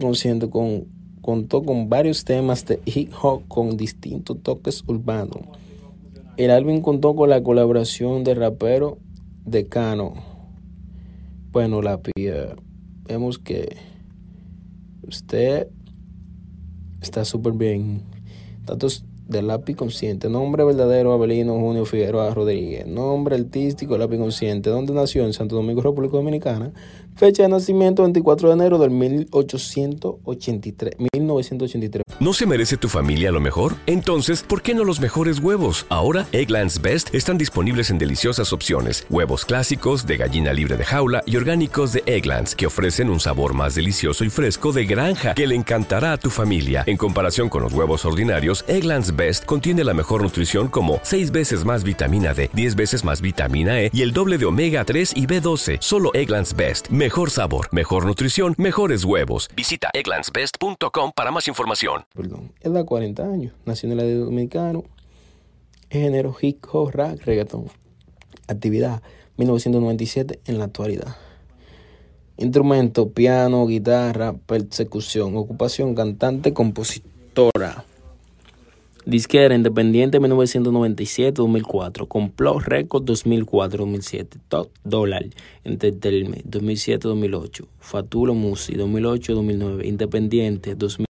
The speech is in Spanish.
Consciente con, contó con varios temas de hip hop con distintos toques urbanos. El álbum contó con la colaboración de rapero Decano. Bueno, la pía, vemos que usted está súper bien. Datos del lápiz consciente. Nombre verdadero Abelino Junio Figueroa Rodríguez. Nombre artístico lápiz consciente. ¿Dónde nació? En Santo Domingo, República Dominicana. Fecha de nacimiento 24 de enero del 1883. 1983. ¿No se merece tu familia lo mejor? Entonces, ¿por qué no los mejores huevos? Ahora, Egglands Best están disponibles en deliciosas opciones. Huevos clásicos, de gallina libre de jaula y orgánicos de Egglands, que ofrecen un sabor más delicioso y fresco de granja que le encantará a tu familia. En comparación con los huevos ordinarios, Egglands Best contiene la mejor nutrición como 6 veces más vitamina D, 10 veces más vitamina E y el doble de omega 3 y B12. Solo Egglands Best. Mejor sabor, mejor nutrición, mejores huevos. Visita egglandsbest.com para más información. Perdón. Es de 40 años. Nacionalidad dominicano. Género hip hop, reggaeton. Actividad 1997 en la actualidad. Instrumento, piano, guitarra, persecución. Ocupación, cantante, compositora. Disquera Independiente 1997-2004. Complot Record 2004-2007. Top Dollar Entertainment 2007-2008. Fatulo Musi 2008-2009. Independiente 2000.